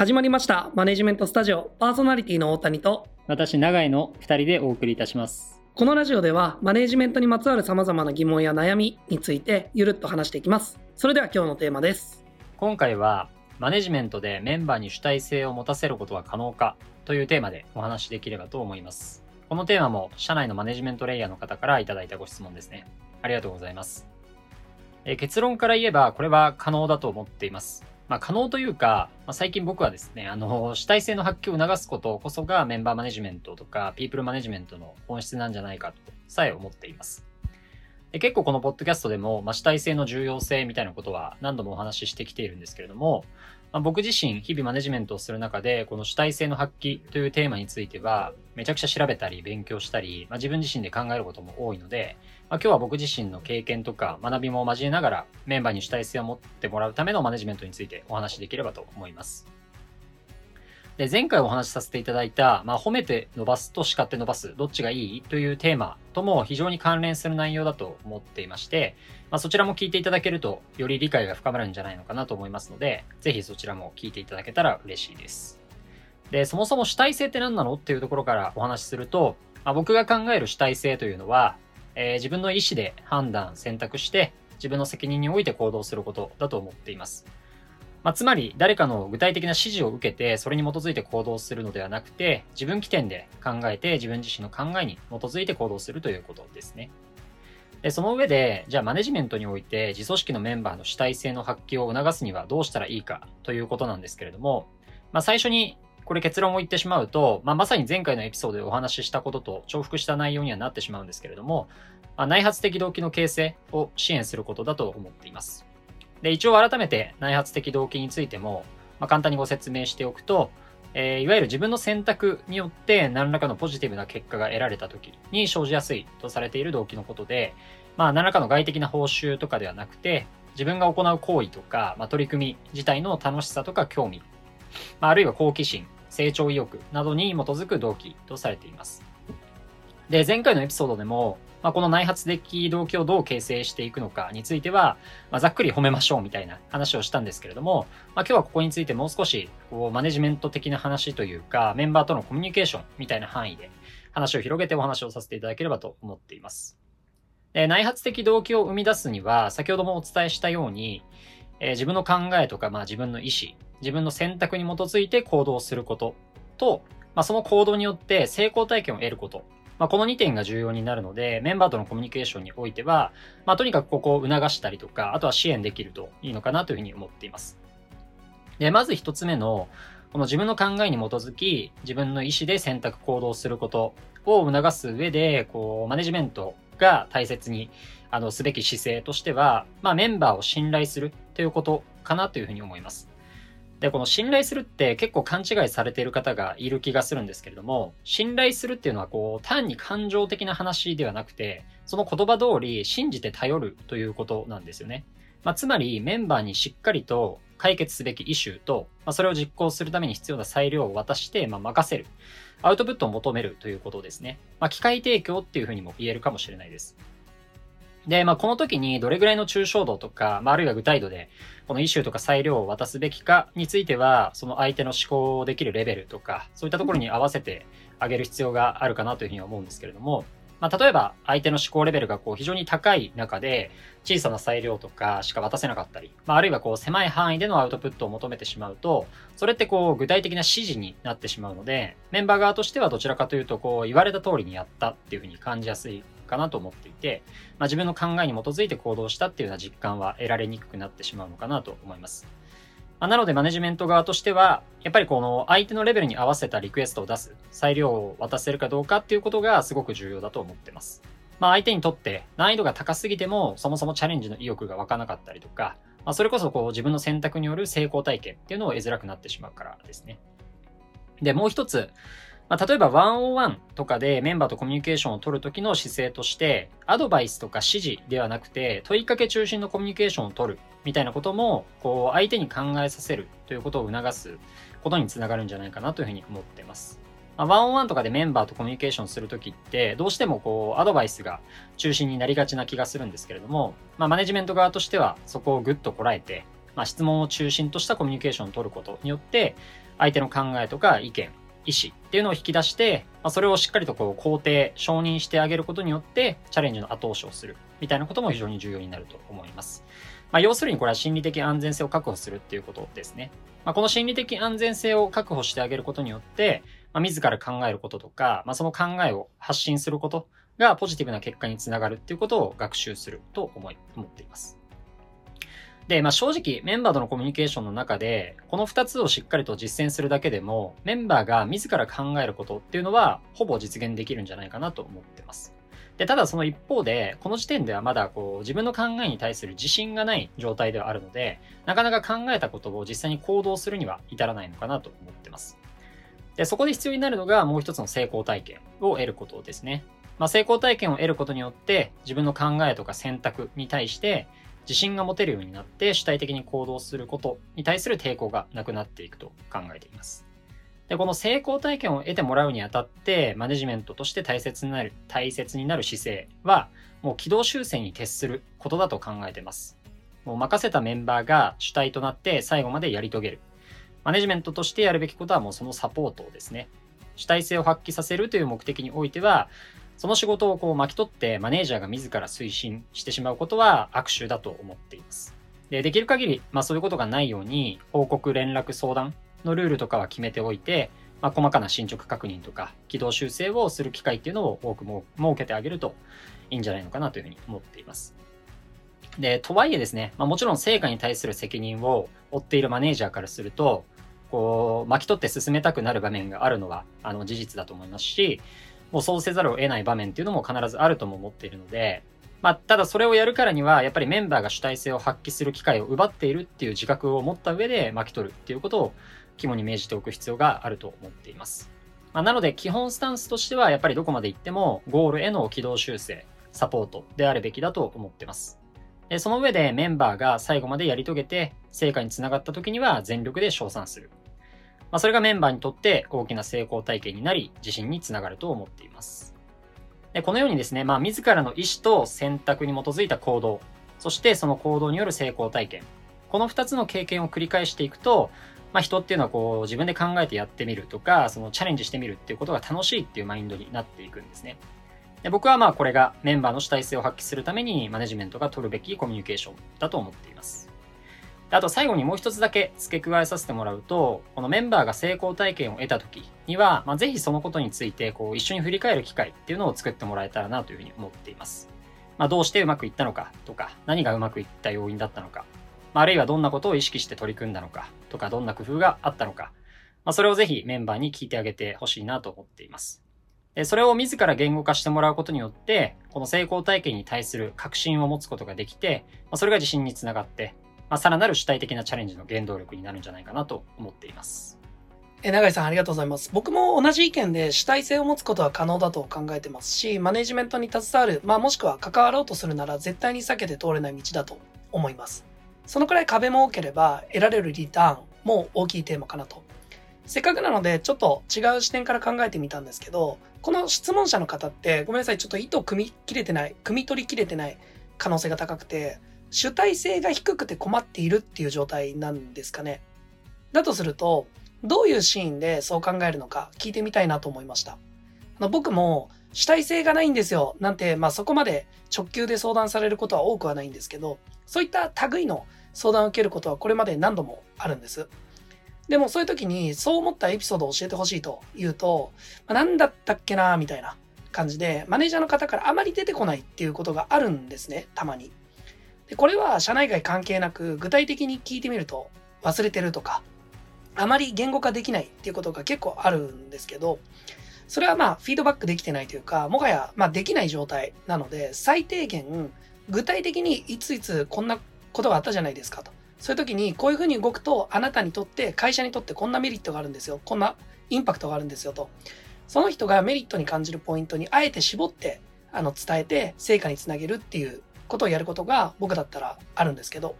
始まりましたマネジメントスタジオパーソナリティの大谷と私、永井の2人でお送りいたします。このラジオではマネジメントにまつわる様々な疑問や悩みについてゆるっと話していきますそれでは今日のテーマです今回は、マネジメントでメンバーに主体性を持たせることは可能かというテーマでお話しできればと思います。このテーマも社内のマネジメントレイヤーの方からいただいたご質問ですね。ありがとうございます。えー結論から言えば、これは可能だと思っています。まあ、可能というか、まあ、最近僕はですね、あの、主体性の発揮を促すことこそがメンバーマネジメントとか、ピープルマネジメントの本質なんじゃないかとさえ思っています。で結構このポッドキャストでも、まあ、主体性の重要性みたいなことは何度もお話ししてきているんですけれども、まあ、僕自身日々マネジメントをする中で、この主体性の発揮というテーマについては、めちゃくちゃ調べたり勉強したり、まあ、自分自身で考えることも多いので、まあ、今日は僕自身の経験とか学びも交えながらメンバーに主体性を持ってもらうためのマネジメントについてお話しできればと思います。で、前回お話しさせていただいた、まあ、褒めて伸ばすと叱って伸ばす、どっちがいい？というテーマとも非常に関連する内容だと思っていまして、まあ、そちらも聞いていただけると、より理解が深まるんじゃないのかなと思いますので、ぜひそちらも聞いていただけたら嬉しいです。で、そもそも主体性って何なの？っていうところからお話しすると、まあ、僕が考える主体性というのは、えー自分の意思で判断、選択して、自分の責任において行動することだと思っています。まあ、つまり、誰かの具体的な指示を受けて、それに基づいて行動するのではなくて、自分起点で考えて、自分自身の考えに基づいて行動するということですね。で、その上で、じゃあマネジメントにおいて、自組織のメンバーの主体性の発揮を促すにはどうしたらいいかということなんですけれども、まあ、最初にこれ結論を言ってしまうと、まあ、まさに前回のエピソードでお話ししたことと重複した内容にはなってしまうんですけれども、まあ、内発的動機の形成を支援することだと思っています。で、一応改めて内発的動機についても、まあ、簡単にご説明しておくと、えーいわゆる自分の選択によって何らかのポジティブな結果が得られた時に生じやすいとされている動機のことで、まあ何らかの外的な報酬とかではなくて、自分が行う行為とか、まあ、取り組み自体の楽しさとか興味、まあ、あるいは好奇心、成長意欲などに基づく動機とされています。で、前回のエピソードでも、まあ、この内発的動機をどう形成していくのかについては、まあ、ざっくり褒めましょうみたいな話をしたんですけれども、まあ、今日はここについてもう少しこうマネジメント的な話というか、メンバーとのコミュニケーションみたいな範囲で話を広げてお話をさせていただければと思っています。で内発的動機を生み出すには、先ほどもお伝えしたように、えー自分の考えとか、まあ、自分の意思、自分の選択に基づいて行動することと、まあ、その行動によって成功体験を得ること。まあ、この2点が重要になるので、メンバーとのコミュニケーションにおいては、まあ、とにかくここを促したりとか、あとは支援できるといいのかなというふうに思っています。で、まず一つ目の、この自分の考えに基づき、自分の意思で選択行動することを促す上で、こう、マネジメントが大切に、あの、すべき姿勢としては、まあ、メンバーを信頼するということかなというふうに思います。で、この信頼するって結構勘違いされている方がいる気がするんですけれども、信頼するっていうのはこう、単に感情的な話ではなくて、その言葉通り信じて頼るということなんですよね。まあ、つまりメンバーにしっかりと解決すべきイシューと、まあ、それを実行するために必要な裁量を渡して、まあ、任せる。アウトプットを求めるということですね。まあ、機械提供っていうふうにも言えるかもしれないです。で、まあ、この時にどれぐらいの抽象度とか、まあ、あるいは具体度で、このイシューとか裁量を渡すべきかについては、その相手の思考できるレベルとか、そういったところに合わせてあげる必要があるかなというふうに思うんですけれども、まあ、例えば相手の思考レベルがこう非常に高い中で、小さな裁量とかしか渡せなかったり、まあ、あるいはこう狭い範囲でのアウトプットを求めてしまうと、それってこう具体的な指示になってしまうので、メンバー側としてはどちらかというと、こう言われた通りにやったっていうふうに感じやすいかなと思っていて、まあ、自分の考えに基づいて行動したっていうような実感は得られにくくなってしまうのかなと思います。まあ、なのでマネジメント側としては、やっぱりこの相手のレベルに合わせたリクエストを出す、裁量を渡せるかどうかっていうことがすごく重要だと思ってます。まあ相手にとって難易度が高すぎてもそもそもチャレンジの意欲が湧かなかったりとか、まあ、それこそこう自分の選択による成功体験っていうのを得づらくなってしまうからですね。で、もう一つ、まあ、例えば101とかでメンバーとコミュニケーションを取るときの姿勢として、アドバイスとか指示ではなくて、問いかけ中心のコミュニケーションを取るみたいなことも、こう、相手に考えさせるということを促すことにつながるんじゃないかなというふうに思ってます。まあ、ワンオンワンとかでメンバーとコミュニケーションするときって、どうしてもこう、アドバイスが中心になりがちな気がするんですけれども、まあ、マネジメント側としては、そこをぐっとこらえて、まあ、質問を中心としたコミュニケーションを取ることによって、相手の考えとか意見、意思っていうのを引き出して、まあ、それをしっかりとこう肯定、承認してあげることによって、チャレンジの後押しをするみたいなことも非常に重要になると思います。まあ、要するにこれは心理的安全性を確保するっていうことですね。まあ、この心理的安全性を確保してあげることによって、まあ、自ら考えることとか、まあ、その考えを発信することがポジティブな結果につながるっていうことを学習すると思い、思っています。で、まあ、正直、メンバーとのコミュニケーションの中で、この2つをしっかりと実践するだけでも、メンバーが自ら考えることっていうのは、ほぼ実現できるんじゃないかなと思ってます。で、ただその一方で、この時点ではまだこう、自分の考えに対する自信がない状態ではあるので、なかなか考えたことを実際に行動するには至らないのかなと思ってます。で、そこで必要になるのがもう一つの成功体験を得ることですね。まあ、成功体験を得ることによって、自分の考えとか選択に対して、自信が持てるようになって主体的に行動することに対する抵抗がなくなっていくと考えています。で、この成功体験を得てもらうにあたって、マネジメントとして大切になる、大切になる姿勢は、もう軌道修正に徹することだと考えています。もう任せたメンバーが主体となって最後までやり遂げる。マネジメントとしてやるべきことはもうそのサポートをですね。主体性を発揮させるという目的においては、その仕事をこう巻き取ってマネージャーが自ら推進してしまうことは悪手だと思っています。で、できる限り、まあそういうことがないように、報告、連絡、相談のルールとかは決めておいて、まあ、細かな進捗確認とか、軌道修正をする機会っていうのを多く設けてあげるといいんじゃないのかなというふうに思っています。で、とはいえですね、まあ、もちろん成果に対する責任を負っているマネージャーからすると、こう、巻き取って進めたくなる場面があるのは、あの、事実だと思いますし、もうそうせざるを得ない場面っていうのも必ずあるとも思っているので、まあ、ただそれをやるからには、やっぱりメンバーが主体性を発揮する機会を奪っているっていう自覚を持った上で巻き取るっていうことを肝に銘じておく必要があると思っています。まあ、なので、基本スタンスとしては、やっぱりどこまで行っても、ゴールへの軌道修正、サポートであるべきだと思ってます。その上でメンバーが最後までやり遂げて、成果につながった時には全力で称賛する。まあ、それがメンバーにとって大きな成功体験になり、自信につながると思っています。でこのようにですね、まあ、自らの意思と選択に基づいた行動、そしてその行動による成功体験、この2つの経験を繰り返していくと、まあ、人っていうのはこう自分で考えてやってみるとか、そのチャレンジしてみるっていうことが楽しいっていうマインドになっていくんですね。で僕はまあこれがメンバーの主体性を発揮するためにマネジメントが取るべきコミュニケーションだと思っています。あと最後にもう一つだけ付け加えさせてもらうと、このメンバーが成功体験を得た時には、まあ、ぜひそのことについてこう一緒に振り返る機会っていうのを作ってもらえたらなというふうに思っています。まあ、どうしてうまくいったのかとか、何がうまくいった要因だったのか、まあ、あるいはどんなことを意識して取り組んだのかとか、どんな工夫があったのか、まあ、それをぜひメンバーに聞いてあげてほしいなと思っています。でそれを自ら言語化してもらうことによって、この成功体験に対する確信を持つことができて、まあ、それが自信につながって、まあ、さらなる主体的なチャレンジの原動力になるんじゃないかなと思っています。え、永井さんありがとうございます。僕も同じ意見で主体性を持つことは可能だと考えてますし、マネジメントに携わる、まあもしくは関わろうとするなら絶対に避けて通れない道だと思います。そのくらい壁も多ければ得られるリターンも大きいテーマかなと。せっかくなのでちょっと違う視点から考えてみたんですけど、この質問者の方ってごめんなさい、ちょっと意図を組み切れてない、組み取り切れてない可能性が高くて、主体性が低くて困っているっていう状態なんですかね。だとすると、どういうシーンでそう考えるのか聞いてみたいなと思いました。あの僕も主体性がないんですよなんて、まあそこまで直球で相談されることは多くはないんですけど、そういった類の相談を受けることはこれまで何度もあるんです。でもそういう時にそう思ったエピソードを教えてほしいと言うと、まあ、何だったっけなみたいな感じで、マネージャーの方からあまり出てこないっていうことがあるんですね、たまに。でこれは社内外関係なく具体的に聞いてみると忘れてるとかあまり言語化できないっていうことが結構あるんですけどそれはまあフィードバックできてないというかもはやまできない状態なので最低限具体的にいついつこんなことがあったじゃないですかと。そういう時にこういうふうに動くとあなたにとって会社にとってこんなメリットがあるんですよ。こんなインパクトがあるんですよと。その人がメリットに感じるポイントにあえて絞ってあの伝えて成果につなげるっていうことをやることが僕だったらあるんですけど、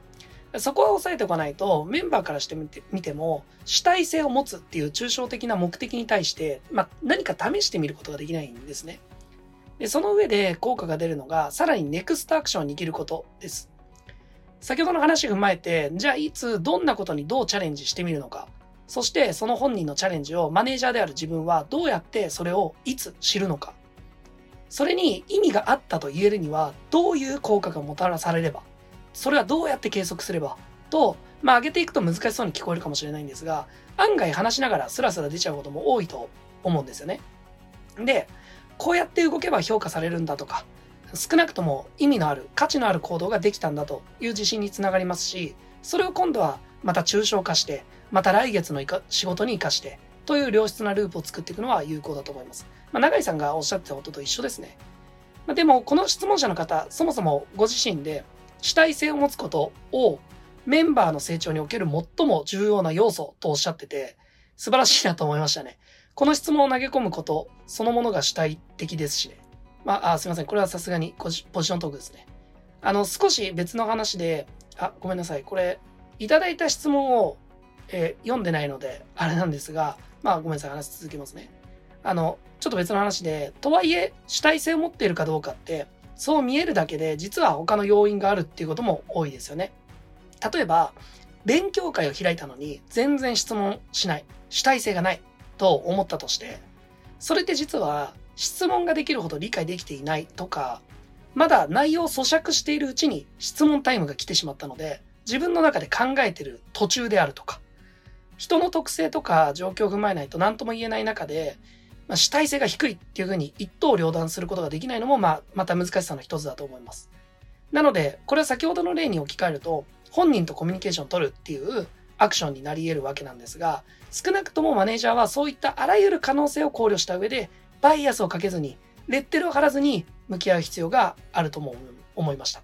そこは押さえておかないと、メンバーからしてみてみても、主体性を持つっていう抽象的な目的に対して、まあ、何か試してみることができないんですね。で、その上で効果が出るのが、さらにネクストアクションを握ることです。先ほどの話を踏まえて、じゃあいつどんなことにどうチャレンジしてみるのか。そしてその本人のチャレンジをマネージャーである自分はどうやってそれをいつ知るのか。それに意味があったと言えるにはどういう効果がもたらされれば、それはどうやって計測すれば、と、まあ上げていくと難しそうに聞こえるかもしれないんですが、案外話しながらスラスラ出ちゃうことも多いと思うんですよね。で、こうやって動けば評価されるんだとか、少なくとも意味のある、価値のある行動ができたんだという自信につながりますし、それを今度はまた抽象化して、また来月の仕事に活かして、という良質なループを作っていくのは有効だと思います。まあ、永井さんがおっしゃってたことと一緒ですね。まあ、でも、この質問者の方、そもそもご自身で主体性を持つことをメンバーの成長における最も重要な要素とおっしゃってて、素晴らしいなと思いましたね。この質問を投げ込むことそのものが主体的ですしね。まあ、あすいません。これはさすがにポジショントークですね。あの、少し別の話で、あ、ごめんなさい。これ、いただいた質問を、えー、読んでないので、あれなんですが、まあ、ごめんなさい。話続けますね。あの、ちょっと別の話で、とはいえ、主体性を持っているかどうかって、そう見えるだけで、実は他の要因があるっていうことも多いですよね。例えば、勉強会を開いたのに、全然質問しない。主体性がない。と思ったとして、それって実は質問ができるほど理解できていないとか、まだ内容を咀嚼しているうちに質問タイムが来てしまったので、自分の中で考えてる途中であるとか、人の特性とか状況を踏まえないと何とも言えない中で、まあ、主体性が低いっていうふうに一刀両断することができないのも、まあ、また難しさの一つだと思います。なので、これは先ほどの例に置き換えると、本人とコミュニケーションを取るっていうアクションになり得るわけなんですが、少なくともマネージャーはそういったあらゆる可能性を考慮した上で、バイアスをかけずに、レッテルを貼らずに向き合う必要があるとも思いました。